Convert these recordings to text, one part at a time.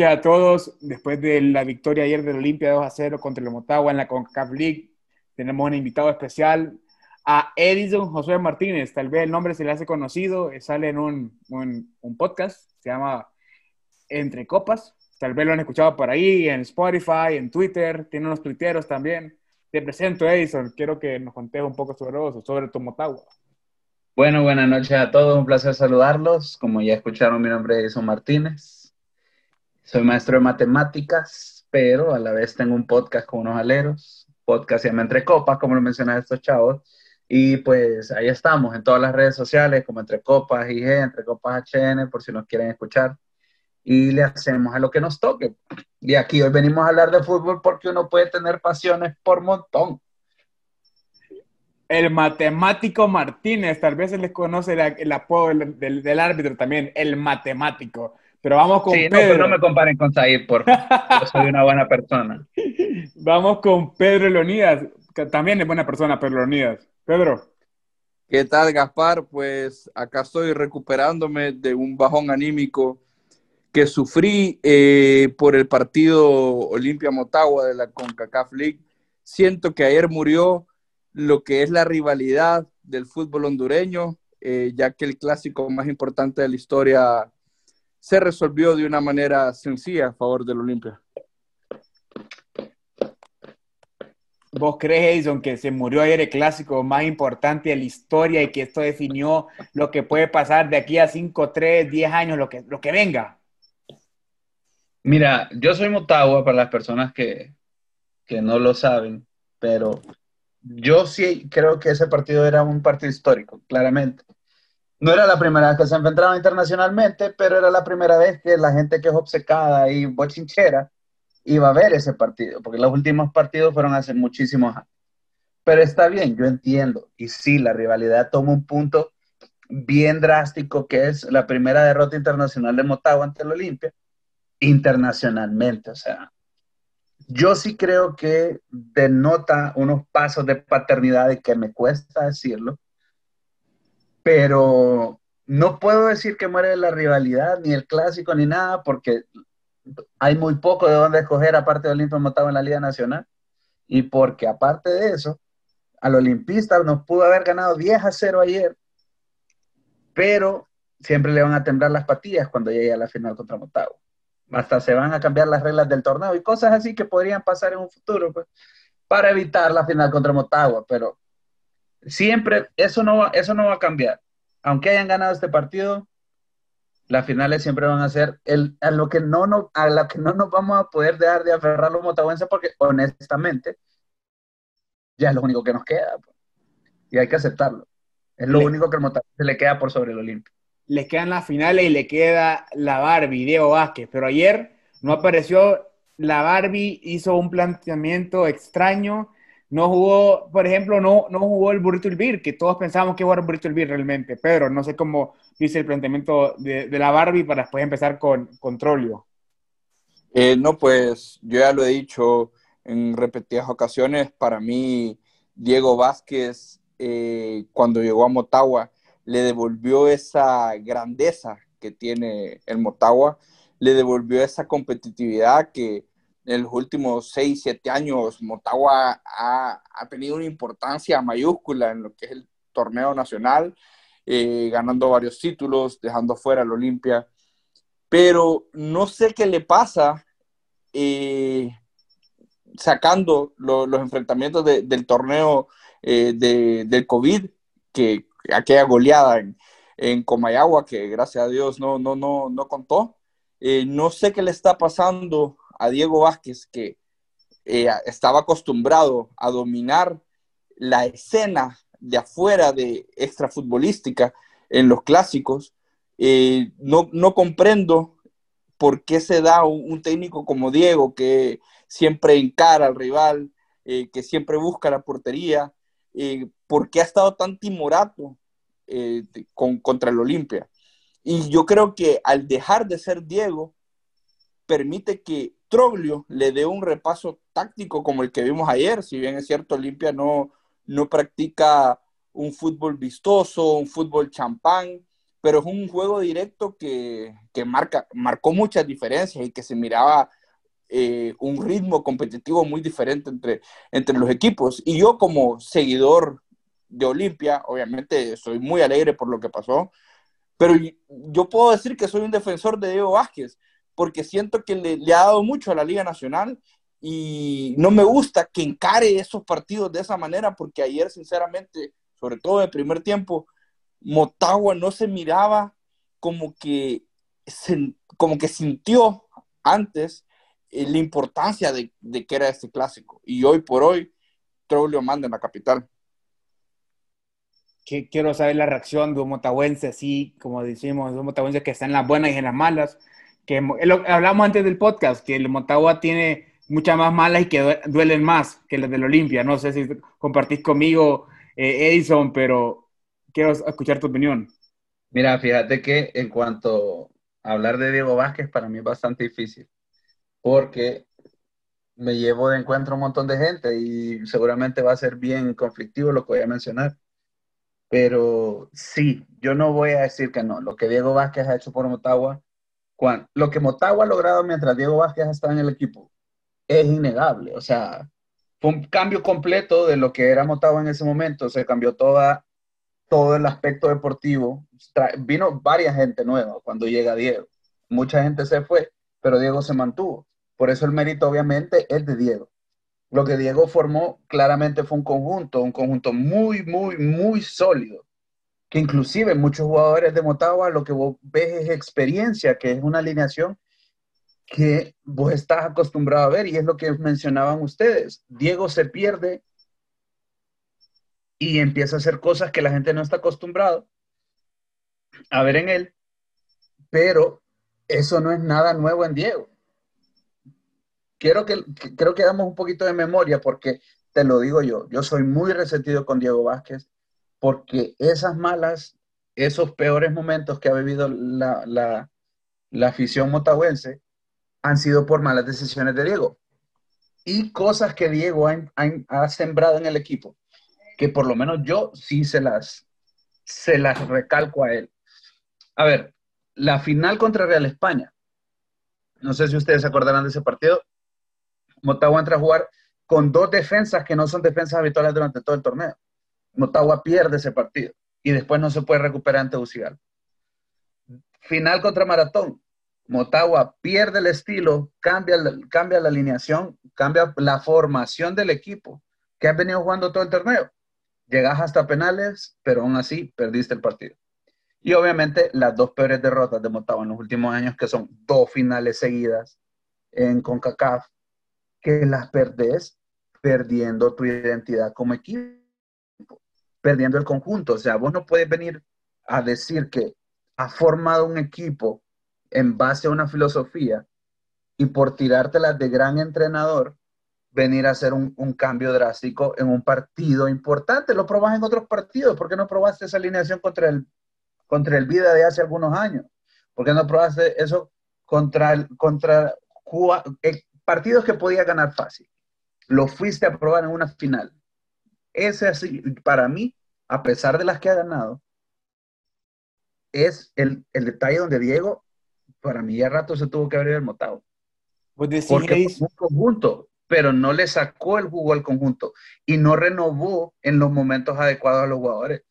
Noches a todos. Después de la victoria ayer del Olimpia 2 a 0 contra el Motagua en la CONCACAF League, tenemos un invitado especial a Edison José Martínez. Tal vez el nombre se le hace conocido, sale en un, un, podcast, se llama Entre Copas. Tal vez lo han escuchado por ahí, en Spotify, en Twitter, tiene unos tuiteros también. Te presento, Edison. Quiero que nos contes un poco sobre vos, sobre tu Motagua. Bueno, buenas noches a todos. Un placer saludarlos. Como ya escucharon, mi nombre es Edison Martínez. Soy maestro de matemáticas, pero a la vez tengo un podcast con unos aleros. Podcast se llama Entre Copas, como lo mencionan estos chavos. Y pues ahí estamos en todas las redes sociales, como Entre Copas IG, Entre Copas HN, por si nos quieren escuchar. Y le hacemos a lo que nos toque. Y aquí hoy venimos a hablar de fútbol porque uno puede tener pasiones por montón. El matemático Martínez, tal vez se les conoce el, apodo del, del, árbitro también, el matemático. Pero vamos con Pedro. No, no me comparen con Zahir, por Yo soy una buena persona. Vamos con Pedro Leonidas, que también es buena persona, Pedro Leonidas. Pedro. ¿Qué tal, Gaspar? Pues acá estoy recuperándome de un bajón anímico que sufrí eh, por el partido Olimpia Motagua de la CONCACAF League. Siento que ayer murió lo que es la rivalidad del fútbol hondureño, eh, ya que el clásico más importante de la historia se resolvió de una manera sencilla a favor del Olimpia. ¿Vos crees, Edison, que se murió ayer el clásico más importante de la historia y que esto definió lo que puede pasar de aquí a 5, 3, 10 años, lo que, lo que venga? Mira, yo soy Motagua para las personas que, que no lo saben, pero yo sí creo que ese partido era un partido histórico, claramente. No era la primera vez que se enfrentaban internacionalmente, pero era la primera vez que la gente que es obcecada y bochinchera iba a ver ese partido, porque los últimos partidos fueron hace muchísimos años. Pero está bien, yo entiendo. Y sí, la rivalidad toma un punto bien drástico, que es la primera derrota internacional de Motagua ante el Olimpia, internacionalmente. O sea, yo sí creo que denota unos pasos de paternidad y que me cuesta decirlo, pero no puedo decir que muere la rivalidad, ni el clásico, ni nada, porque hay muy poco de dónde escoger aparte de Olimpia Motagua en la Liga Nacional, y porque aparte de eso, al olimpista nos pudo haber ganado 10 a 0 ayer, pero siempre le van a temblar las patillas cuando llegue a la final contra Motagua. Hasta se van a cambiar las reglas del torneo y cosas así que podrían pasar en un futuro, pues, para evitar la final contra Motagua, pero siempre, eso no, va, eso no va a cambiar. Aunque hayan ganado este partido, las finales siempre van a ser el, a, lo que no, no, a la que no nos vamos a poder dejar de aferrar los motahuenses porque honestamente ya es lo único que nos queda. Pues. Y hay que aceptarlo. Es lo único que el motahuense le queda por sobre el Olimpia. Le quedan las finales y le queda la Barbie, Diego Vázquez. Pero ayer no apareció la Barbie, hizo un planteamiento extraño no jugó, por ejemplo, no, no jugó el Burrito Elvir, que todos pensábamos que iba el Burrito Elvir realmente. Pedro, no sé cómo dice el planteamiento de, la Barbie para después empezar con, controlio. Eh, no, pues yo ya lo he dicho en repetidas ocasiones. Para mí, Diego Vázquez, eh, cuando llegó a Motagua, le devolvió esa grandeza que tiene el Motagua, le devolvió esa competitividad que en los últimos 6, 7 años, Motagua ha, tenido una importancia mayúscula en lo que es el torneo nacional, eh, ganando varios títulos, dejando fuera al Olimpia. Pero no sé qué le pasa eh, sacando los enfrentamientos del torneo eh, del COVID, que aquella goleada en, en, Comayagua, que gracias a Dios no, no, no, no contó. no sé qué le está pasando a Diego Vázquez, que eh, estaba acostumbrado a dominar la escena de afuera de extrafutbolística en los clásicos, eh, no, no, comprendo por qué se da un, técnico como Diego que siempre encara al rival, eh, que siempre busca la portería, por qué ha estado tan timorato con, contra el Olimpia. Y yo creo que al dejar de ser Diego, permite que Troglio le dé un repaso táctico como el que vimos ayer, si bien es cierto, Olimpia no, no practica un fútbol vistoso, un fútbol champán, pero es un juego directo que, que marca, marcó muchas diferencias y que se miraba eh, un ritmo competitivo muy diferente entre, entre los equipos. Y yo como seguidor de Olimpia, obviamente soy muy alegre por lo que pasó, pero yo puedo decir que soy un defensor de Diego Vázquez, porque siento que le, le ha dado mucho a la Liga Nacional y no me gusta que encare esos partidos de esa manera, porque ayer, sinceramente, sobre todo en el primer tiempo, Motagua no se miraba como que, como que sintió antes eh, la importancia de, que era este clásico. Y hoy por hoy, Trollio manda en la capital. Quiero saber la reacción de un motahuense, así como decimos, de un motahuense que está en las buenas y en las malas. Que hablamos antes del podcast, que el Motagua tiene muchas más malas y que duelen más que las del Olimpia. No sé si compartís conmigo, eh, Edison, pero quiero escuchar tu opinión. Mira, fíjate que en cuanto a hablar de Diego Vázquez, para mí es bastante difícil, porque me llevo de encuentro un montón de gente y seguramente va a ser bien conflictivo lo que voy a mencionar. Pero sí, yo no voy a decir que no. Lo que Diego Vázquez ha hecho por Motagua, lo que Motagua ha logrado mientras Diego Vázquez ha en el equipo, es innegable. O sea, fue un cambio completo de lo que era Motagua en ese momento. Se cambió toda todo el aspecto deportivo. Vino varias gente nueva cuando llega Diego. Mucha gente se fue, pero Diego se mantuvo. Por eso el mérito obviamente es de Diego. Lo que Diego formó claramente fue un conjunto, un conjunto muy, muy, muy sólido, que inclusive muchos jugadores de Motagua lo que vos ves es experiencia, que es una alineación que vos estás acostumbrado a ver y es lo que mencionaban ustedes. Diego se pierde y empieza a hacer cosas que la gente no está acostumbrado a ver en él, pero eso no es nada nuevo en Diego. Quiero que, creo que damos un poquito de memoria porque te lo digo yo, yo soy muy resentido con Diego Vázquez porque esas malas, esos peores momentos que ha vivido la, la, afición motahuense han sido por malas decisiones de Diego y cosas que Diego ha sembrado en el equipo que por lo menos yo sí se las, se las recalco a él. A ver, la final contra Real España. No sé si ustedes se acordarán de ese partido. Motagua entra a jugar con dos defensas que no son defensas habituales durante todo el torneo. Motagua pierde ese partido y después no se puede recuperar ante Ucigal. Final contra Maratón. Motagua pierde el estilo, cambia, cambia la alineación, cambia la formación del equipo que han venido jugando todo el torneo llegas hasta penales, pero aún así perdiste el partido. Y obviamente las dos peores derrotas de Motagua en los últimos años, que son dos finales seguidas en CONCACAF, que las perdés perdiendo tu identidad como equipo, perdiendo el conjunto. O sea, vos no puedes venir a decir que has formado un equipo en base a una filosofía y por tirártelas de gran entrenador, venir a hacer un, cambio drástico en un partido importante. Lo probas en otros partidos. ¿Por qué no probaste esa alineación contra el, contra el Vida de hace algunos años? ¿Por qué no probaste eso contra, el, contra eh, partidos que podía ganar fácil? Lo fuiste a probar en una final. Ese así, para mí, a pesar de las que ha ganado, es el, detalle donde Diego, para mí ya rato se tuvo que abrir el motado. Pues Porque es un conjunto, pero no le sacó el jugo al conjunto y no renovó en los momentos adecuados a los jugadores.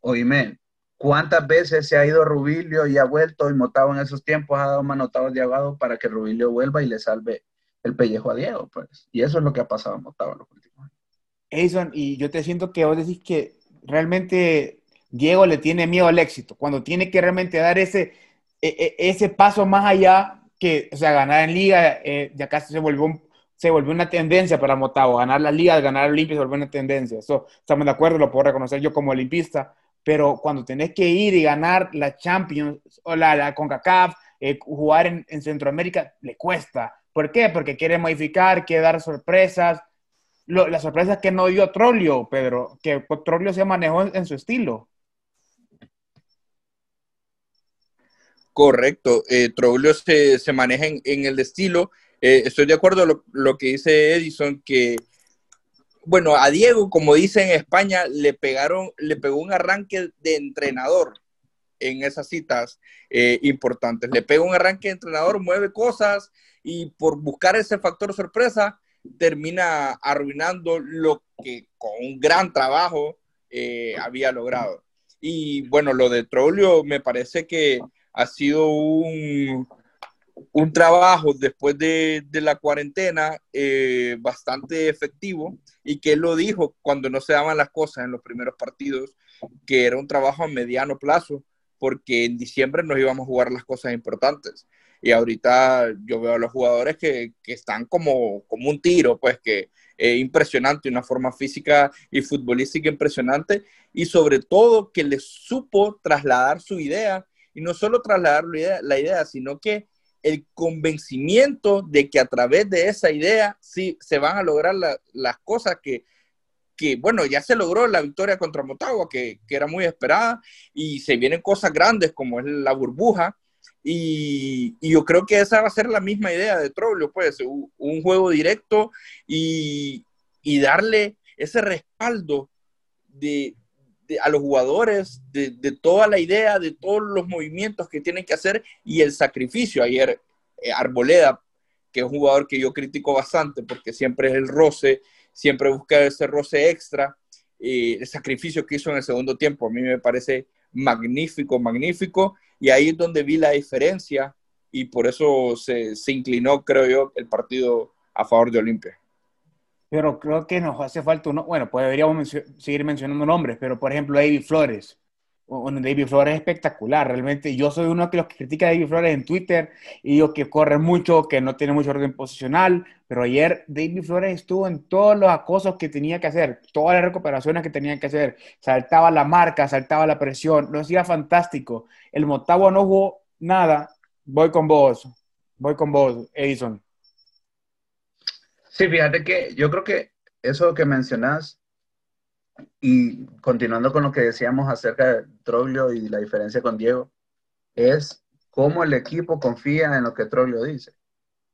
Oíme, ¿cuántas veces se ha ido Rubilio y ha vuelto y Motado en esos tiempos ha dado manotados de ahogado para que Rubilio vuelva y le salve el pellejo a Diego? Pues? Y eso es lo que ha pasado en Motado en los últimos años. Edison, y yo te siento que vos decís que realmente Diego le tiene miedo al éxito, cuando tiene que realmente dar ese, e, e, ese paso más allá que, o sea, ganar en liga, eh, ya casi se volvió se volvió una tendencia para Motagua. Ganar la liga, ganar Olimpia se volvió una tendencia. Eso estamos de acuerdo, lo puedo reconocer yo como olimpista. Pero cuando tenés que ir y ganar la Champions o la, la CONCACAF, eh, jugar en, en, Centroamérica, le cuesta. ¿Por qué? Porque quiere modificar, quiere dar sorpresas. Las sorpresas que no dio Trollio, Pedro, que Trollio se manejó en, su estilo. Correcto, eh, Trollio se, se maneja en, el estilo eh, estoy de acuerdo lo, lo que dice Edison, que, bueno, a Diego, como dice en España, le pegaron, le pegó un arranque de entrenador. en esas citas eh, importantes. Le pega un arranque de entrenador, mueve cosas y por buscar ese factor sorpresa termina arruinando lo que con un gran trabajo eh, había logrado. Y bueno, lo de Trollio me parece que ha sido un, un trabajo después de, la cuarentena eh, bastante efectivo y que él lo dijo cuando no se daban las cosas en los primeros partidos, que era un trabajo a mediano plazo, porque en diciembre nos íbamos a jugar las cosas importantes. Y ahorita yo veo a los jugadores que, están como, como un tiro, pues que es impresionante, una forma física y futbolística impresionante, y sobre todo que les supo trasladar su idea, y no solo trasladar la idea, la idea sino que el convencimiento de que a través de esa idea sí se van a lograr las cosas que, que, bueno, ya se logró la victoria contra Motagua, que, que, era muy esperada, y se vienen cosas grandes como es la burbuja, y, y yo creo que esa va a ser la misma idea de Troglio, pues, un, un juego directo y, y, darle ese respaldo de, de, a los jugadores, de, de, toda la idea, de todos los movimientos que tienen que hacer y el sacrificio. Ayer eh, Arboleda, que es un jugador que yo critico bastante porque siempre es el roce, siempre busca ese roce extra, eh, el sacrificio que hizo en el segundo tiempo, a mí me parece magnífico, magnífico, y ahí es donde vi la diferencia y por eso se, se inclinó, creo yo, el partido a favor de Olimpia pero creo que nos hace falta uno, bueno, pues deberíamos seguir mencionando nombres, pero por ejemplo David Flores. David Flores es espectacular, realmente yo soy uno de los que critica a David Flores en Twitter y digo que corre mucho, que no tiene mucho orden posicional, pero ayer David Flores estuvo en todos los acosos que tenía que hacer, todas las recuperaciones que tenía que hacer, saltaba la marca, saltaba la presión, lo hacía fantástico. El Motagua no jugó nada, voy con vos, voy con vos, Edison. Sí, fíjate que yo creo que eso que mencionas, y continuando con lo que decíamos acerca de Troglio y la diferencia con Diego, es cómo el equipo confía en lo que Troglio dice.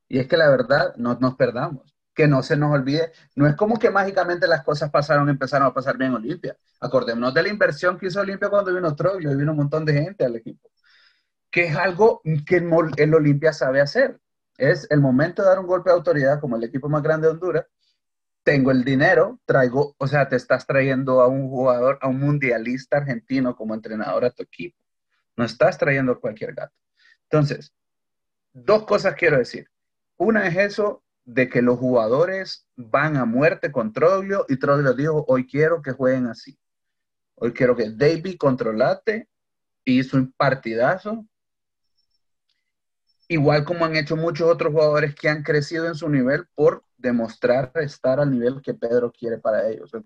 Y es que la verdad, no nos perdamos, que no se nos olvide, no es como que mágicamente las cosas pasaron y empezaron a pasar bien Olimpia. Acordémonos de la inversión que hizo Olimpia cuando vino Troglio y vino un montón de gente al equipo, que es algo que el Olimpia sabe hacer es el momento de dar un golpe de autoridad como el equipo más grande de Honduras. Tengo el dinero, traigo, o sea, te estás trayendo a un jugador, a un mundialista argentino como entrenador a tu equipo. No estás trayendo cualquier gato. Entonces, dos cosas quiero decir. Una es eso de que los jugadores van a muerte con Troglio y Troglio dijo, hoy quiero que jueguen así. Hoy quiero que David controlate, hizo un partidazo, igual como han hecho muchos otros jugadores que han crecido en su nivel por demostrar estar al nivel que Pedro quiere para ellos. El,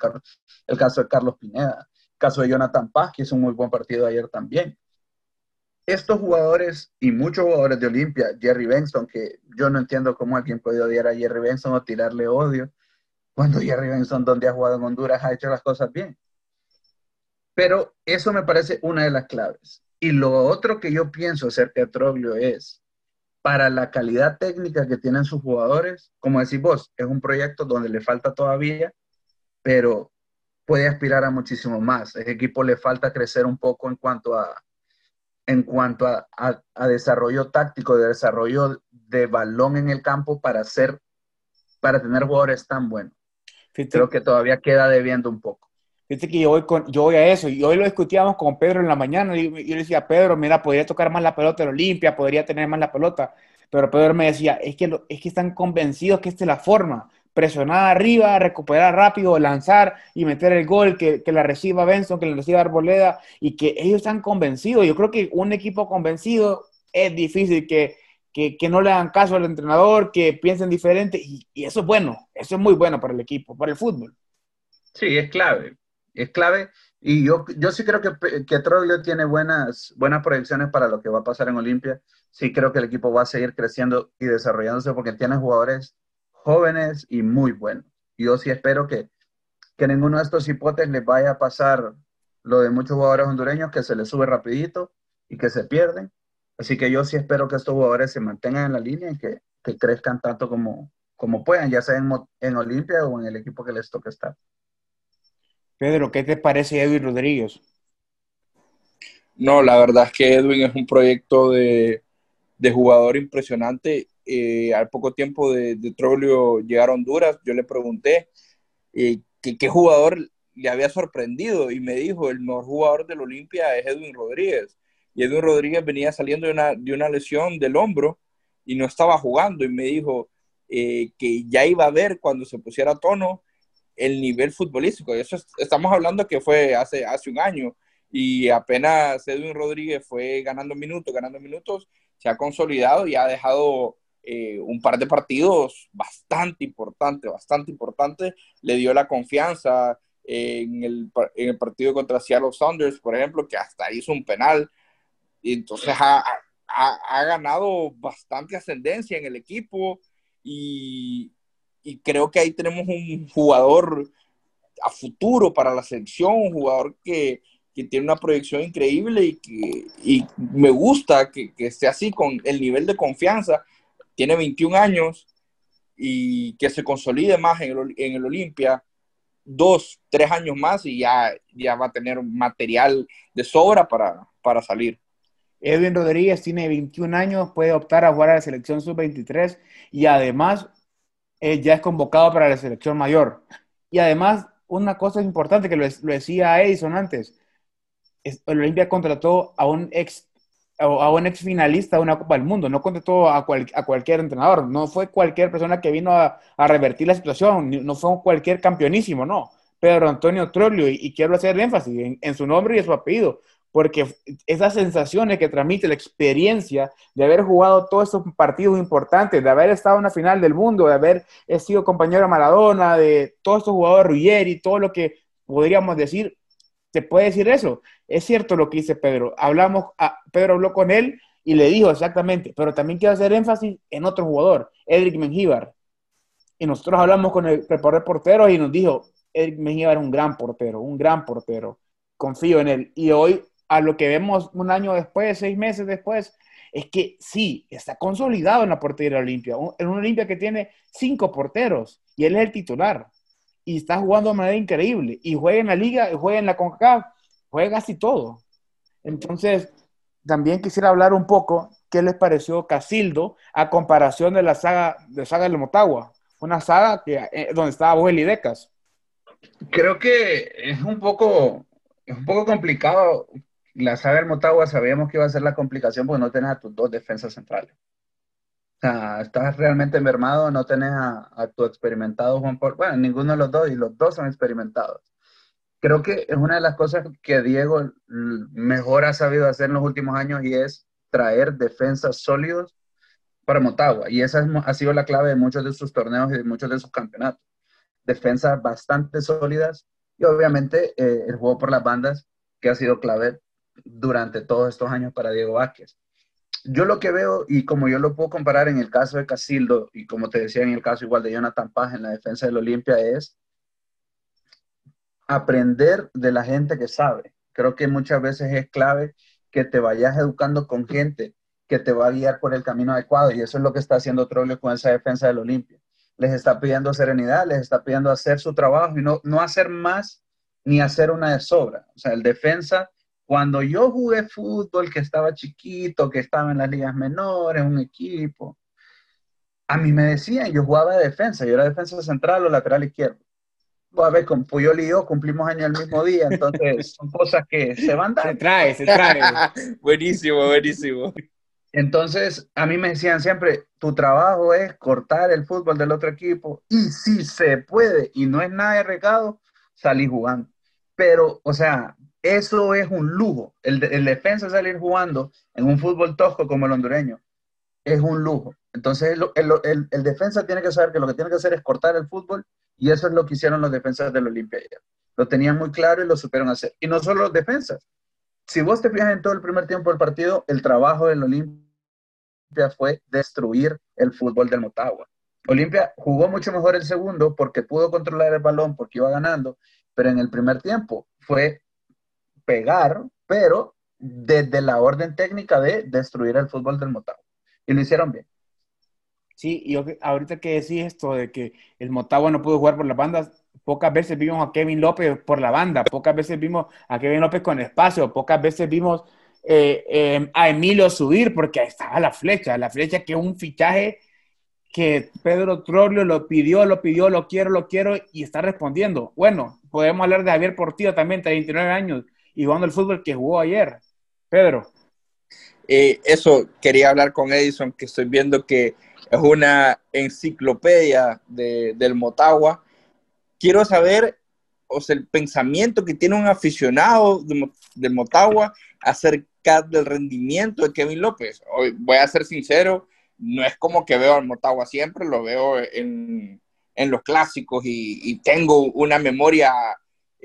el caso de Carlos Pineda, el caso de Jonathan Paz, que hizo un muy buen partido ayer también. Estos jugadores y muchos jugadores de Olimpia, Jerry Benson, que yo no entiendo cómo alguien puede odiar a Jerry Benson o tirarle odio, cuando Jerry Benson, donde ha jugado en Honduras, ha hecho las cosas bien. Pero eso me parece una de las claves. Y lo otro que yo pienso acerca de Troglio es, para la calidad técnica que tienen sus jugadores, como decís vos, es un proyecto donde le falta todavía, pero puede aspirar a muchísimo más. Ese equipo le falta crecer un poco en cuanto a, en cuanto a, a, desarrollo táctico, de desarrollo de balón en el campo para hacer, para tener jugadores tan buenos. Creo que todavía queda debiendo un poco. Fíjate que yo voy, con, yo voy a eso, y hoy lo discutíamos con Pedro en la mañana, y yo le decía, Pedro, mira, podría tocar más la pelota en Olimpia, podría tener más la pelota, pero Pedro me decía, es que, es que están convencidos que esta es la forma, presionar arriba, recuperar rápido, lanzar y meter el gol, que, que la reciba Benson, que la reciba Arboleda, y que ellos están convencidos. Yo creo que un equipo convencido es difícil que, que, que no le hagan caso al entrenador, que piensen diferente, y eso es bueno, eso es muy bueno para el equipo, para el fútbol. Sí, es clave es clave. Y yo, yo sí creo que, que Troglio tiene buenas, buenas proyecciones para lo que va a pasar en Olimpia. Sí creo que el equipo va a seguir creciendo y desarrollándose porque tiene jugadores jóvenes y muy buenos. Yo sí espero que, que ninguno de estos hipotes les vaya a pasar lo de muchos jugadores hondureños que se les sube rapidito y que se pierden. Así que yo sí espero que estos jugadores se mantengan en la línea y que, que crezcan tanto como, como puedan, ya sea en, en Olimpia o en el equipo que les toque estar. Pedro, ¿qué te parece Edwin Rodríguez? No, la verdad es que Edwin es un proyecto de, jugador impresionante. Eh, al poco tiempo de, de Troglio llegar a Honduras, yo le pregunté eh, qué jugador le había sorprendido y me dijo, el mejor jugador del Olimpia es Edwin Rodríguez. Y Edwin Rodríguez venía saliendo de una, de una lesión del hombro y no estaba jugando y me dijo eh, que ya iba a ver cuando se pusiera tono el nivel futbolístico. Eso estamos hablando que fue hace, hace un año y apenas Edwin Rodríguez fue ganando minutos, ganando minutos, se ha consolidado y ha dejado eh, un par de partidos bastante importantes, bastante importantes. Le dio la confianza eh, en, el, en, el, partido contra Seattle Saunders, por ejemplo, que hasta hizo un penal. Y entonces ha, ha, ha ganado bastante ascendencia en el equipo y, y creo que ahí tenemos un jugador a futuro para la selección, un jugador que, que tiene una proyección increíble y que y me gusta que, que, esté así con el nivel de confianza. Tiene 21 años y que se consolide más en el, en el Olimpia dos, tres años más y ya, ya va a tener material de sobra para, para salir. Edwin Rodríguez tiene 21 años, puede optar a jugar a la selección sub-23 y además eh, ya es convocado para la selección mayor. Y además, una cosa importante que lo, decía Edison antes, el Olimpia contrató a un ex a un ex finalista de una Copa del Mundo, no contrató a, a cualquier entrenador, no fue cualquier persona que vino a, revertir la situación, no fue cualquier campeonísimo, no. Pedro Antonio Trollio, y, quiero hacer énfasis en, en, su nombre y en su apellido, porque esas sensaciones que transmite la experiencia de haber jugado todos esos partidos importantes, de haber estado en la final del mundo, de haber sido compañero de Maradona, de todos estos jugadores Ruggeri, todo lo que podríamos decir, se puede decir eso. Es cierto lo que dice Pedro. Hablamos, a, Pedro habló con él y le dijo exactamente, pero también quiero hacer énfasis en otro jugador, Edric Mengíbar. Y nosotros hablamos con el preparador portero y nos dijo, Edric Mengíbar es un gran portero, un gran portero. Confío en él. Y hoy a lo que vemos un año después, seis meses después, es que sí, está consolidado en la portería Olimpia. En una Olimpia que tiene cinco porteros y él es el titular. Y está jugando de manera increíble. Y juega en la liga, juega en la CONCACAF, juega casi todo. Entonces, también quisiera hablar un poco qué les pareció Casildo a comparación de la saga de saga de Motagua. Una saga que, eh, donde estaba Boel y Decas. Creo que es un poco, es un poco complicado la saga del Motagua sabíamos que iba a ser la complicación porque no tenés a tus dos defensas centrales. O sea, estás realmente mermado, no tenés a, tu experimentado Juan Paul. Bueno, ninguno de los dos, y los dos son experimentados. Creo que es una de las cosas que Diego mejor ha sabido hacer en los últimos años y es traer defensas sólidos para Motagua. Y esa ha sido la clave de muchos de sus torneos y de muchos de sus campeonatos. Defensas bastante sólidas y obviamente eh, el juego por las bandas que ha sido clave durante todos estos años para Diego Vázquez. Yo lo que veo, y como yo lo puedo comparar en el caso de Casildo, y como te decía en el caso igual de Jonathan Paz en la defensa del Olimpia, es aprender de la gente que sabe. Creo que muchas veces es clave que te vayas educando con gente que te va a guiar por el camino adecuado, y eso es lo que está haciendo Troglio con esa defensa del Olimpia. Les está pidiendo serenidad, les está pidiendo hacer su trabajo y no, no hacer más ni hacer una de sobra. O sea, el defensa cuando yo jugué fútbol, que estaba chiquito, que estaba en las ligas menores, un equipo, a mí me decían, yo jugaba de defensa, yo era defensa central o lateral izquierdo. A ver, con Puyol y yo cumplimos años el mismo día, entonces son cosas que se van dando. Se trae, se trae. buenísimo, buenísimo. Entonces, a mí me decían siempre, tu trabajo es cortar el fútbol del otro equipo y si se puede y no es nada de recado, salí jugando. Pero, o sea, eso es un lujo. El, defensa salir jugando en un fútbol tosco como el hondureño es un lujo. Entonces el, defensa tiene que saber que lo que tiene que hacer es cortar el fútbol y eso es lo que hicieron los defensas del Olimpia Lo tenían muy claro y lo supieron hacer. Y no solo los defensas. Si vos te fijas en todo el primer tiempo del partido, el trabajo del Olimpia fue destruir el fútbol del Motagua. Olimpia jugó mucho mejor el segundo porque pudo controlar el balón, porque iba ganando, pero en el primer tiempo fue pegar, pero desde la orden técnica de destruir el fútbol del Motagua. Y lo hicieron bien. Sí, y ahorita que decís esto de que el Motagua no pudo jugar por las bandas, pocas veces vimos a Kevin López por la banda, pocas veces vimos a Kevin López con espacio, pocas veces vimos eh, eh, a Emilio subir, porque ahí estaba la flecha, la flecha que un fichaje que Pedro Trollio lo pidió, lo pidió, lo quiero, lo quiero y está respondiendo. Bueno, podemos hablar de Javier Portillo también, 39 años, y jugando el fútbol que jugó ayer. Pedro. Eso, quería hablar con Edison, que estoy viendo que es una enciclopedia del Motagua. Quiero saber o sea, el pensamiento que tiene un aficionado del Motagua acerca del rendimiento de Kevin López. Hoy, voy a ser sincero, no es como que veo al Motagua siempre, lo veo en, en los clásicos y, tengo una memoria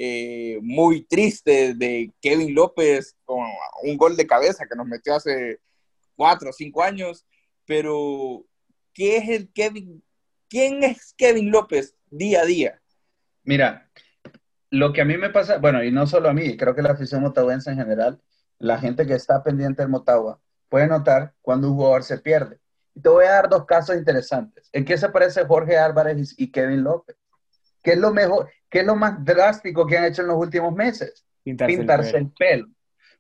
eh, muy triste de Kevin López con un gol de cabeza que nos metió hace cuatro o cinco años, pero ¿qué es el Kevin? ¿Quién es Kevin López día a día? Mira, lo que a mí me pasa, bueno, y no solo a mí, creo que la afición motahuense en general, la gente que está pendiente del Motagua, puede notar cuando un jugador se pierde. Y te voy a dar dos casos interesantes. ¿En qué se parece Jorge Álvarez y Kevin López? ¿Qué es lo mejor, qué es lo más drástico que han hecho en los últimos meses? Pintarse, el, pelo.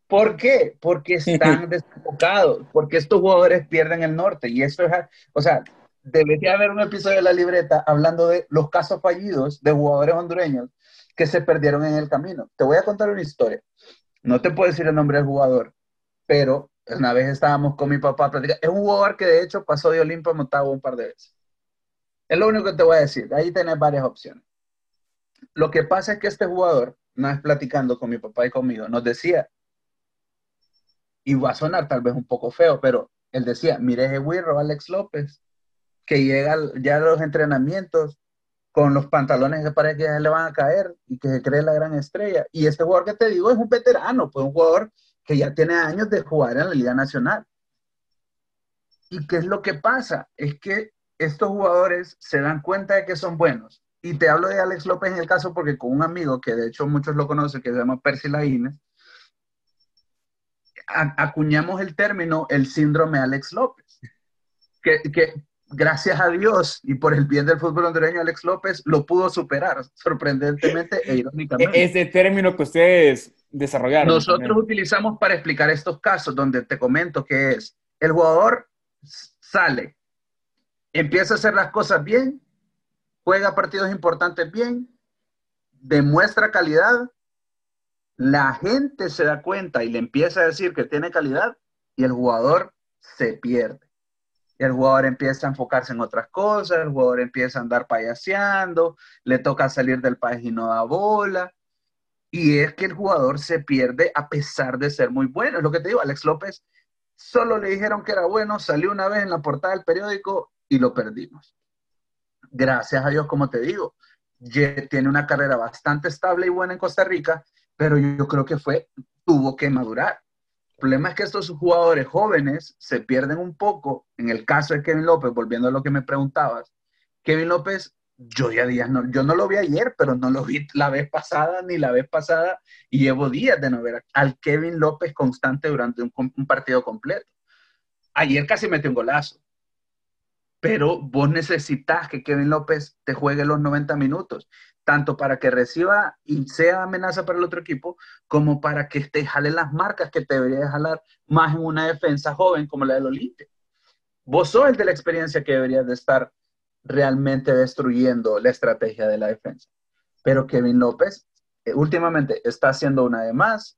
¿Por qué? Porque están desenfocados, porque estos jugadores pierden el norte. Y esto es, o sea, debería haber un episodio de la libreta hablando de los casos fallidos de jugadores hondureños que se perdieron en el camino. Te voy a contar una historia. No te puedo decir el nombre del jugador, pero una vez estábamos con mi papá platicando. Es un jugador que de hecho pasó de Olimpo a Motagua un par de veces. Es lo único que te voy a decir. Ahí tenés varias opciones. Lo que pasa es que este jugador, una vez platicando con mi papá y conmigo, nos decía, y va a sonar tal vez un poco feo, pero él decía, mire ese Alex López, que llega ya a los entrenamientos con los pantalones que parece que ya le van a caer y que se cree la gran estrella. Y este jugador que te digo es un veterano, pues un jugador que ya tiene años de jugar en la Liga Nacional. ¿Y qué es lo que pasa? Es que estos jugadores se dan cuenta de que son buenos. Y te hablo de Alex López en el caso porque con un amigo que de hecho muchos lo conocen, que se llama Percy Laínez, acuñamos el término el síndrome Alex López. Que, que, gracias a Dios y por el bien del fútbol hondureño, Alex López lo pudo superar, sorprendentemente e irónicamente. E-, ese término que ustedes desarrollaron. Nosotros utilizamos para explicar estos casos donde te comento que es, el jugador sale, empieza a hacer las cosas bien, juega partidos importantes bien, demuestra calidad, la gente se da cuenta y le empieza a decir que tiene calidad y el jugador se pierde el jugador empieza a enfocarse en otras cosas, el jugador empieza a andar payaseando, le toca salir del país y no da bola. Y es que el jugador se pierde a pesar de ser muy bueno. Es lo que te digo, Alex López solo le dijeron que era bueno, salió una vez en la portada del periódico y lo perdimos. Gracias a Dios, como te digo, tiene una carrera bastante estable y buena en Costa Rica, pero yo creo que fue, tuvo que madurar el problema es que estos jugadores jóvenes se pierden un poco. En el caso de Kevin López, volviendo a lo que me preguntabas, Kevin López, yo ya días no, yo no lo vi ayer, pero no lo vi la vez pasada ni la vez pasada y llevo días de no ver al Kevin López constante durante un, un partido completo. Ayer casi metió un golazo, pero vos necesitas que Kevin López te juegue los 90 minutos tanto para que reciba y sea amenaza para el otro equipo, como para que te jale las marcas que te debería jalar más en una defensa joven como la del Olimpia. Vos sos el de la experiencia que deberías de estar realmente destruyendo la estrategia de la defensa. Pero Kevin López eh, últimamente está haciendo una de más.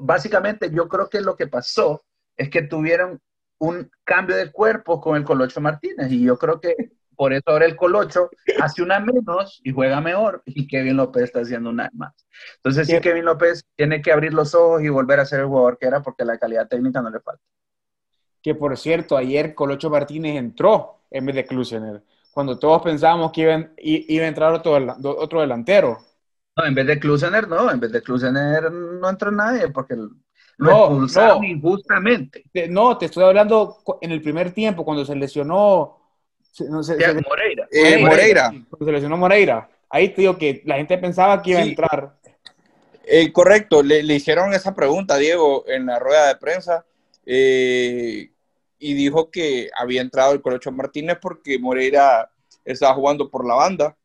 básicamente yo creo que lo que pasó es que tuvieron un cambio de cuerpo con el Colocho Martínez y yo creo que por eso ahora el Colocho hace una menos y juega mejor y Kevin López está haciendo una más. Entonces sí, Kevin López tiene que abrir los ojos y volver a ser el jugador que era porque la calidad técnica no le falta. Que por cierto, ayer Colocho Martínez entró en vez de Klusener, cuando todos pensábamos que iba, iba a entrar otro, otro delantero. No, en vez de Klusener, no, en vez de Klusener no entró nadie porque lo no, expulsaron no. injustamente. No, te estoy hablando en el primer tiempo, cuando se lesionó no sé, Moreira. Eh, Moreira. Se lesionó Moreira. Ahí te digo que la gente pensaba que iba a entrar. Eh, correcto, le, hicieron esa pregunta a Diego en la rueda de prensa eh, y dijo que había entrado el Colocho Martínez porque Moreira estaba jugando por la banda.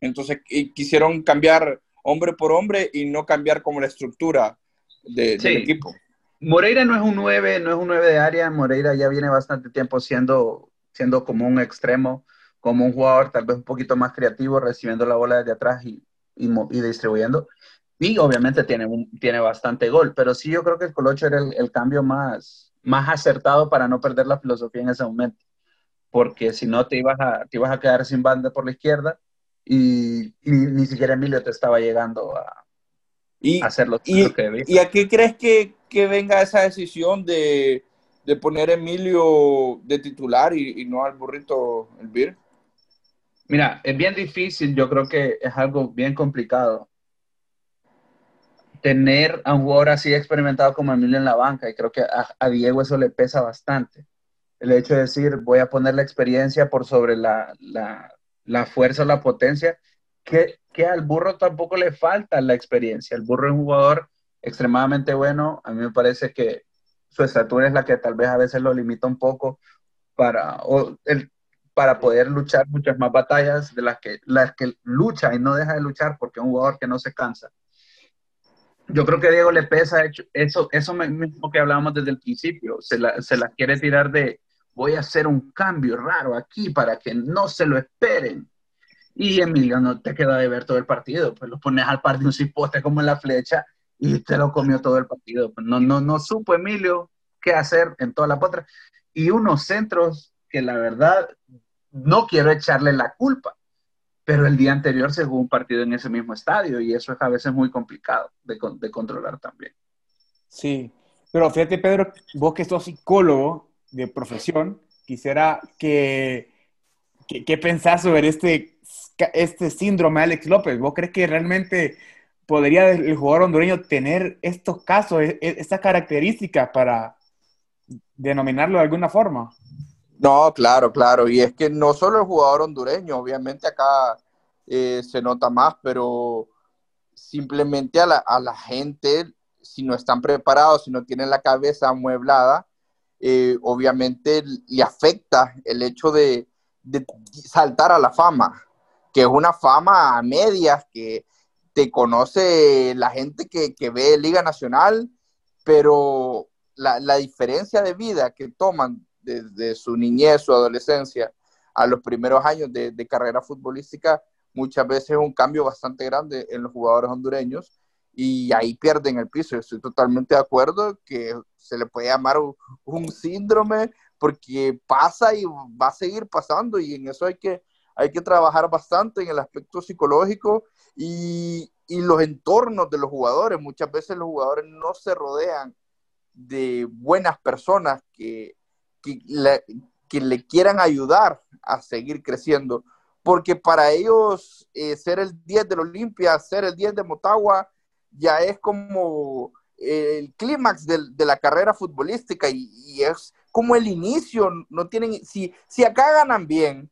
Entonces quisieron cambiar hombre por hombre y no cambiar como la estructura del equipo. Moreira no es un 9, no es un 9 de área. Moreira ya viene bastante tiempo siendo, siendo como un extremo, como un jugador tal vez un poquito más creativo, recibiendo la bola desde atrás y, y, y distribuyendo. Y obviamente tiene, un, tiene bastante gol, pero sí yo creo que el Colocho era el, el, cambio más, más acertado para no perder la filosofía en ese momento. Porque si no te ibas a, te ibas a quedar sin banda por la izquierda y, y ni siquiera Emilio te estaba llegando a, y, a hacer lo, y, que ¿Y a qué crees que, que venga esa decisión de, de, poner a Emilio de titular y, y no al burrito el Elvir? Mira, es bien difícil, yo creo que es algo bien complicado tener a un jugador así experimentado como Emilio en la banca, y creo que a, a, Diego eso le pesa bastante. El hecho de decir, voy a poner la experiencia por sobre la, la, la fuerza, la potencia, que, que, al burro tampoco le falta la experiencia. El burro es un jugador extremadamente bueno, a mí me parece que su estatura es la que tal vez a veces lo limita un poco para, o el, para poder luchar muchas más batallas de las que, las que lucha y no deja de luchar porque es un jugador que no se cansa yo creo que Diego le pesa eso, eso mismo que hablábamos desde el principio, se la, se la quiere tirar de voy a hacer un cambio raro aquí para que no se lo esperen. Y Emilio no te queda de ver todo el partido, pues lo pones al par de un cipote como en la flecha y te lo comió todo el partido. Pues no, no, no supo Emilio qué hacer en toda la potra. Y unos centros que la verdad no quiero echarle la culpa, pero el día anterior se jugó un partido en ese mismo estadio y eso es a veces muy complicado de, de controlar también. Sí, pero fíjate Pedro, vos que sos psicólogo de profesión, quisiera que, que pensás sobre este, este síndrome de Alex López. ¿Vos crees que realmente podría el jugador hondureño tener estos casos, e, e, estas características para denominarlo de alguna forma? No, claro, claro. Y es que no solo el jugador hondureño, obviamente acá eh, se nota más, pero simplemente a la, a la, gente, si no están preparados, si no tienen la cabeza amueblada, eh, obviamente le afecta el hecho de, de, saltar a la fama, que es una fama a medias, que te conoce la gente que, que ve Liga Nacional, pero la, la diferencia de vida que toman desde su niñez, su adolescencia, a los primeros años de, carrera futbolística, muchas veces es un cambio bastante grande en los jugadores hondureños y ahí pierden el piso. Estoy totalmente de acuerdo que se le puede llamar un, un síndrome porque pasa y va a seguir pasando y en eso hay que, hay que trabajar bastante en el aspecto psicológico y, y los entornos de los jugadores. Muchas veces los jugadores no se rodean de buenas personas que que le, que le quieran ayudar a seguir creciendo, porque para ellos eh, ser el 10 de la Olimpia, ser el 10 de Motagua, ya es como el clímax de, de, la carrera futbolística y, y, es como el inicio, no tienen, si, si acá ganan bien,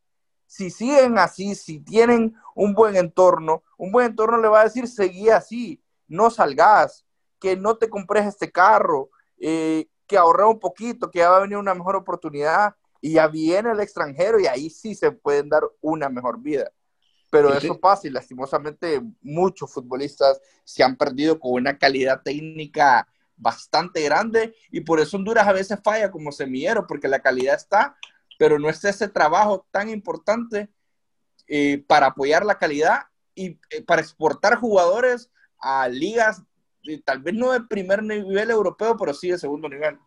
si siguen así, si tienen un buen entorno, un buen entorno le va a decir, seguí así, no salgas, que no te compres este carro, eh, que ahorrar un poquito, que ya va a venir una mejor oportunidad y ya viene el extranjero y ahí sí se pueden dar una mejor vida. Pero sí, eso pasa y lastimosamente muchos futbolistas se han perdido con una calidad técnica bastante grande y por eso Honduras a veces falla como semillero, porque la calidad está, pero no es ese trabajo tan importante eh, para apoyar la calidad y eh, para exportar jugadores a ligas tal vez no de primer nivel europeo, pero sí de segundo nivel.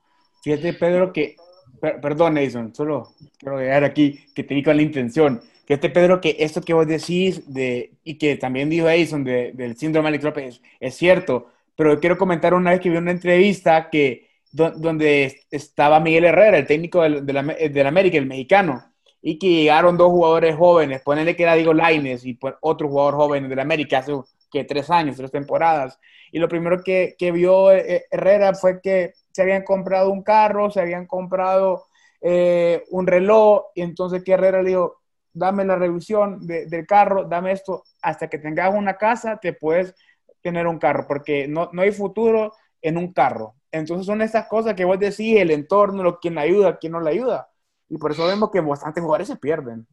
Fíjate, Pedro, que, per, perdón, Edison, solo quiero llegar aquí, que te di con la intención. Fíjate, Pedro, que esto que vos decís, de, y que también dijo Edison de, del síndrome Alex López, es, es, cierto, pero quiero comentar una vez que vi una entrevista que, donde estaba Miguel Herrera, el técnico del, de, la, del América, el mexicano, y que llegaron dos jugadores jóvenes, ponele que era Diego Laines y otro jugador joven del América hace que tres años, tres temporadas, y lo primero que, que vio eh, Herrera fue que se habían comprado un carro, se habían comprado eh, un reloj, y entonces que Herrera le dijo, dame la revisión de, del carro, dame esto, hasta que tengas una casa te puedes tener un carro, porque no, no hay futuro en un carro. Entonces son esas cosas que vos decís, el entorno, lo, quién le ayuda, quién no le ayuda. Y por eso vemos que bastantes jugadores se pierden.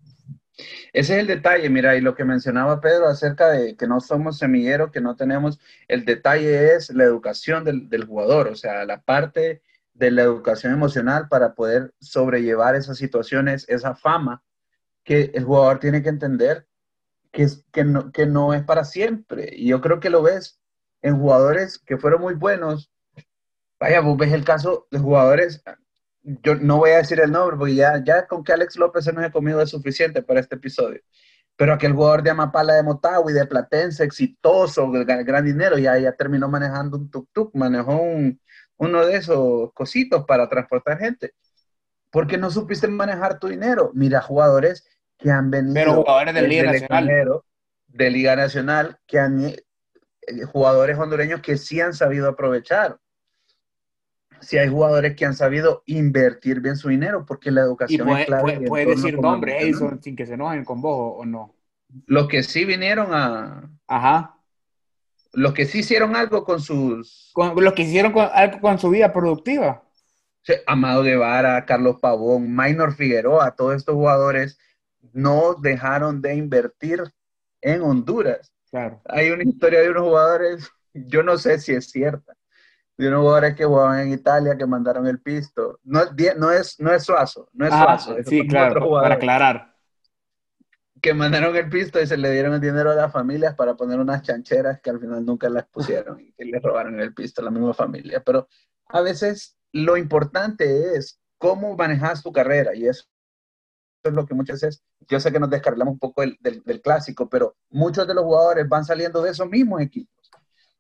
Ese es el detalle, mira, y lo que mencionaba Pedro acerca de que no somos semilleros, que no tenemos, el detalle es la educación del, del jugador, o sea, la parte de la educación emocional para poder sobrellevar esas situaciones, esa fama que el jugador tiene que entender que, que, no, que no es para siempre. Y yo creo que lo ves en jugadores que fueron muy buenos. Vaya, vos ves el caso de jugadores, yo no voy a decir el nombre porque ya, ya con que Alex López se nos ha comido es suficiente para este episodio. Pero aquel jugador de Amapala de Motagua y de Platense, exitoso, gran, gran dinero, ya, ya terminó manejando un tuk-tuk, manejó un, uno de esos cositos para transportar gente. Porque no supiste manejar tu dinero. Mira, jugadores que han venido. Pero jugadores de Liga Nacional. De Liga Nacional, que han. Eh, jugadores hondureños que sí han sabido aprovechar. Si hay jugadores que han sabido invertir bien su dinero, porque la educación puede, es clave. Puede, decir nombre, Edison, sin que se enojen con vos o no. Los que sí vinieron a. Ajá los que sí hicieron algo con sus... Con, los que hicieron algo con su vida productiva. Sí, Amado Guevara, Carlos Pavón, Minor Figueroa, todos estos jugadores no dejaron de invertir en Honduras. Claro. Hay una historia de unos jugadores, yo no sé si es cierta, de unos jugadores que jugaban en Italia que mandaron el pisto. No, no, es, no es Suazo, no es ah, Suazo. Sí, claro, para aclarar que mandaron el pisto y se le dieron el dinero a las familias para poner unas chancheras que al final nunca las pusieron y que le robaron el pisto a la misma familia. Pero a veces lo importante es cómo manejas tu carrera y eso es lo que muchas veces, yo sé que nos descargamos un poco del, del, clásico, pero muchos de los jugadores van saliendo de esos mismos equipos.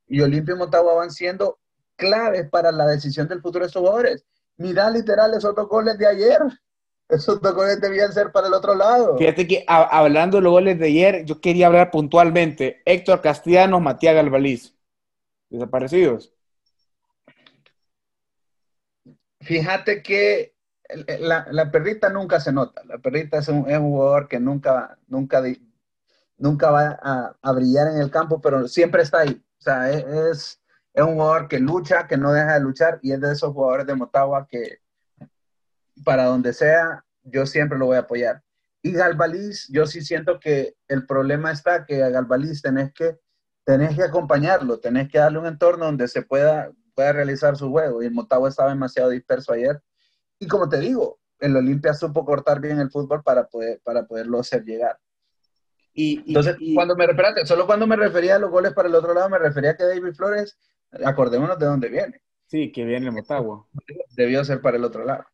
Y Olimpia y Motagua van siendo claves para la decisión del futuro de estos jugadores. Mira literal esos dos goles de ayer esos dos goles debían ser para el otro lado. Fíjate que hablando de los goles de ayer, yo quería hablar puntualmente. Héctor Castellanos, Matías Galvaliz. Desaparecidos. Fíjate que la, perrita nunca se nota. La perrita es un, jugador que nunca, nunca, nunca va a, brillar en el campo, pero siempre está ahí. O sea, es, es, un jugador que lucha, que no deja de luchar y es de esos jugadores de Motagua que, para donde sea, yo siempre lo voy a apoyar. Y Galvaliz, yo sí siento que el problema está que a Galvaliz tenés que, tenés que acompañarlo, tenés que darle un entorno donde se pueda, pueda realizar su juego. Y el Motagua estaba demasiado disperso ayer. Y como te digo, el Olimpia supo cortar bien el fútbol para, poder, para poderlo hacer llegar. Y, Entonces, cuando me espérate, solo cuando me refería a los goles para el otro lado, me refería a que David Flores, acordémonos de dónde viene. Sí, que viene el Motagua. Debió ser para el otro lado.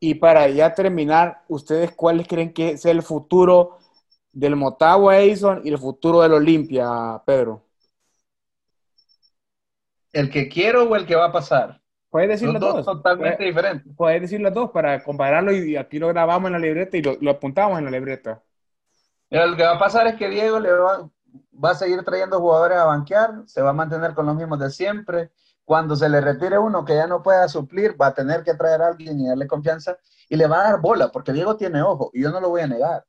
Y para ya terminar, ¿ustedes cuáles creen que es el futuro del Motagua Edison y el futuro del Olimpia, Pedro? ¿El que quiero o el que va a pasar? Puedes decir los, dos. totalmente diferentes. Puedes decir los dos para compararlo y aquí lo grabamos en la libreta y lo, apuntamos en la libreta. lo que va a pasar es que Diego le va, va a seguir trayendo jugadores a banquear, se va a mantener con los mismos de siempre cuando se le retire uno que ya no pueda suplir, va a tener que traer a alguien y darle confianza y le va a dar bola, porque Diego tiene ojo y yo no lo voy a negar,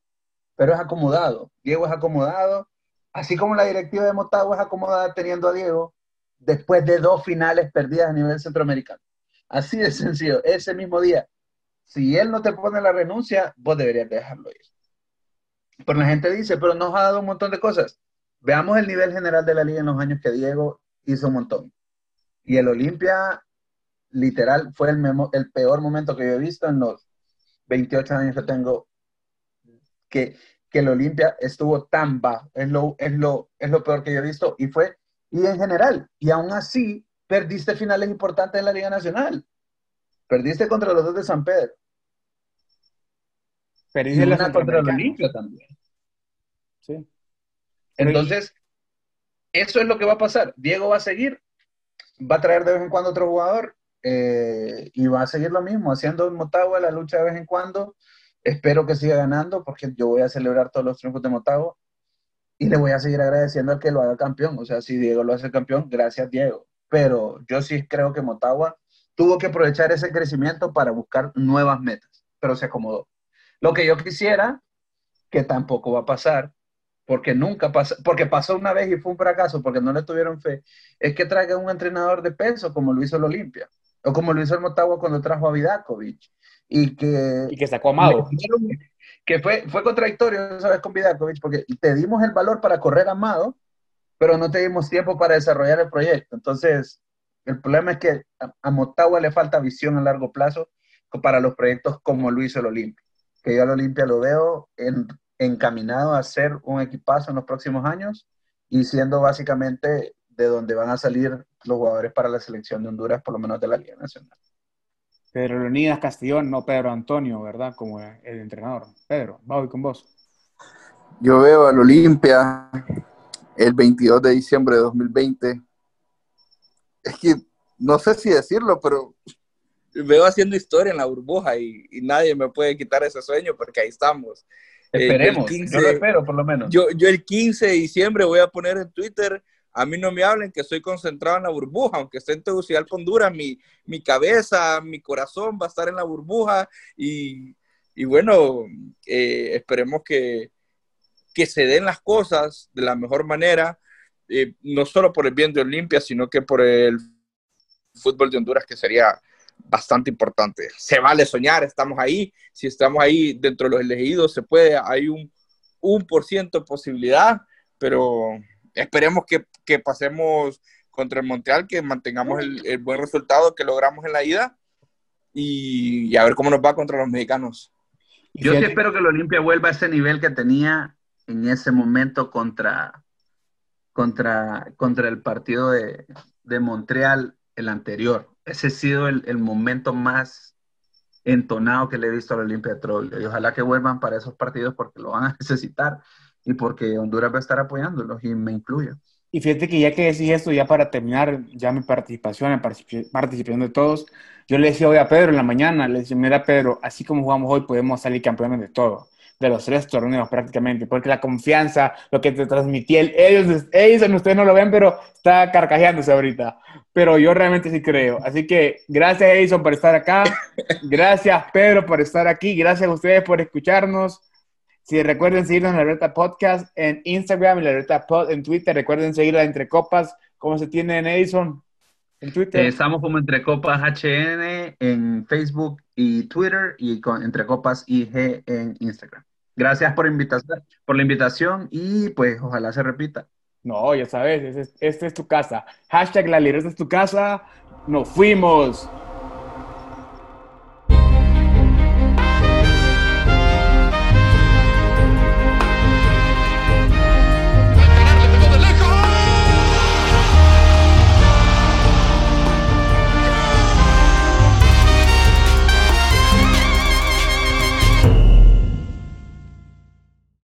pero es acomodado. Diego es acomodado, así como la directiva de Motagua es acomodada teniendo a Diego después de dos finales perdidas a nivel centroamericano. Así de sencillo, ese mismo día. Si él no te pone la renuncia, vos deberías dejarlo ir. Pero la gente dice, pero nos ha dado un montón de cosas. Veamos el nivel general de la liga en los años que Diego hizo un montón. Y el Olimpia, literal, fue el, el peor momento que yo he visto en los 28 años que tengo, que, que el Olimpia estuvo tan bajo. Es lo, es, lo, es lo peor que yo he visto. Y fue, y en general, y aún así, perdiste finales importantes en la Liga Nacional. Perdiste contra los dos de San Pedro. Perdiste contra el Olimpia también. Sí. Entonces, eso es lo que va a pasar. Diego va a seguir va a traer de vez en cuando otro jugador eh, y va a seguir lo mismo, haciendo un Motagua la lucha de vez en cuando. Espero que siga ganando porque yo voy a celebrar todos los triunfos de Motagua y le voy a seguir agradeciendo al que lo haga campeón. O sea, si Diego lo hace campeón, gracias Diego. Pero yo sí creo que Motagua tuvo que aprovechar ese crecimiento para buscar nuevas metas, pero se acomodó. Lo que yo quisiera, que tampoco va a pasar, porque nunca pasó, porque pasó una vez y fue un fracaso, porque no le tuvieron fe, es que traiga un entrenador de peso como lo hizo el Olimpia, o como lo hizo el Motagua cuando trajo a Vidakovic, y que... Y que sacó a Mago. que fue, fue contradictorio, ¿sabes? Con Vidakovic, porque te dimos el valor para correr a Amado, pero no te dimos tiempo para desarrollar el proyecto. Entonces, el problema es que a, Motagua le falta visión a largo plazo para los proyectos como lo hizo el Olimpia. Que yo al Olimpia lo veo encaminado a ser un equipazo en los próximos años y siendo básicamente de donde van a salir los jugadores para la selección de Honduras, por lo menos de la Liga Nacional. Pedro Leonidas Castillón, no Pedro Antonio, ¿verdad? Como el entrenador. Pedro, voy con vos. Yo veo al Olimpia el 22 de diciembre de 2020. Es que no sé si decirlo, pero veo haciendo historia en la burbuja y, nadie me puede quitar ese sueño porque ahí estamos. Eh, Esperemos, yo lo espero por lo menos. Yo, yo el 15 de diciembre voy a poner en Twitter a mí no me hablen que estoy concentrado en la burbuja, aunque esté en Tegucigalpa, Honduras, mi, mi cabeza, mi corazón va a estar en la burbuja y, bueno, eh, esperemos que, que, se den las cosas de la mejor manera, eh, no solo por el bien de Olimpia, sino que por el fútbol de Honduras, que sería bastante importante. Se vale soñar, estamos ahí, si estamos ahí dentro de los elegidos, se puede, hay un, un por ciento posibilidad, pero esperemos que, que, pasemos contra el Montreal, que mantengamos el, el, buen resultado que logramos en la ida y, a ver cómo nos va contra los mexicanos. Yo sí espero que el Olimpia vuelva a ese nivel que tenía en ese momento contra, contra, contra el partido de, de Montreal, el anterior. Ese ha sido el, el, momento más entonado que le he visto al Olimpia de Troll. Y ojalá que vuelvan para esos partidos porque lo van a necesitar y porque Honduras va a estar apoyándolos y me incluye. Y fíjate que ya que decís esto, ya para terminar ya mi participación, la participación de todos, yo le decía hoy a Pedro en la mañana, le decía, mira Pedro, así como jugamos hoy podemos salir campeones de todo, de los tres torneos prácticamente, porque la confianza, lo que te transmitía, ellos, ellos, ustedes no lo ven, pero está carcajeándose ahorita, pero yo realmente sí creo. Así que gracias Edison por estar acá, gracias Pedro por estar aquí, gracias a ustedes por escucharnos. Si recuerden seguirnos en la Alerta Podcast en Instagram y la Alerta Pod en Twitter. Recuerden seguir Entre Copas. ¿Cómo se tiene en Edison? En Twitter. Eh, estamos como Entre Copas HN en Facebook y Twitter y con Entre Copas IG en Instagram. Gracias por, la invitación y pues ojalá se repita. No, ya sabes, esta es, este es tu casa. Hashtag la libreta es tu casa. Nos fuimos.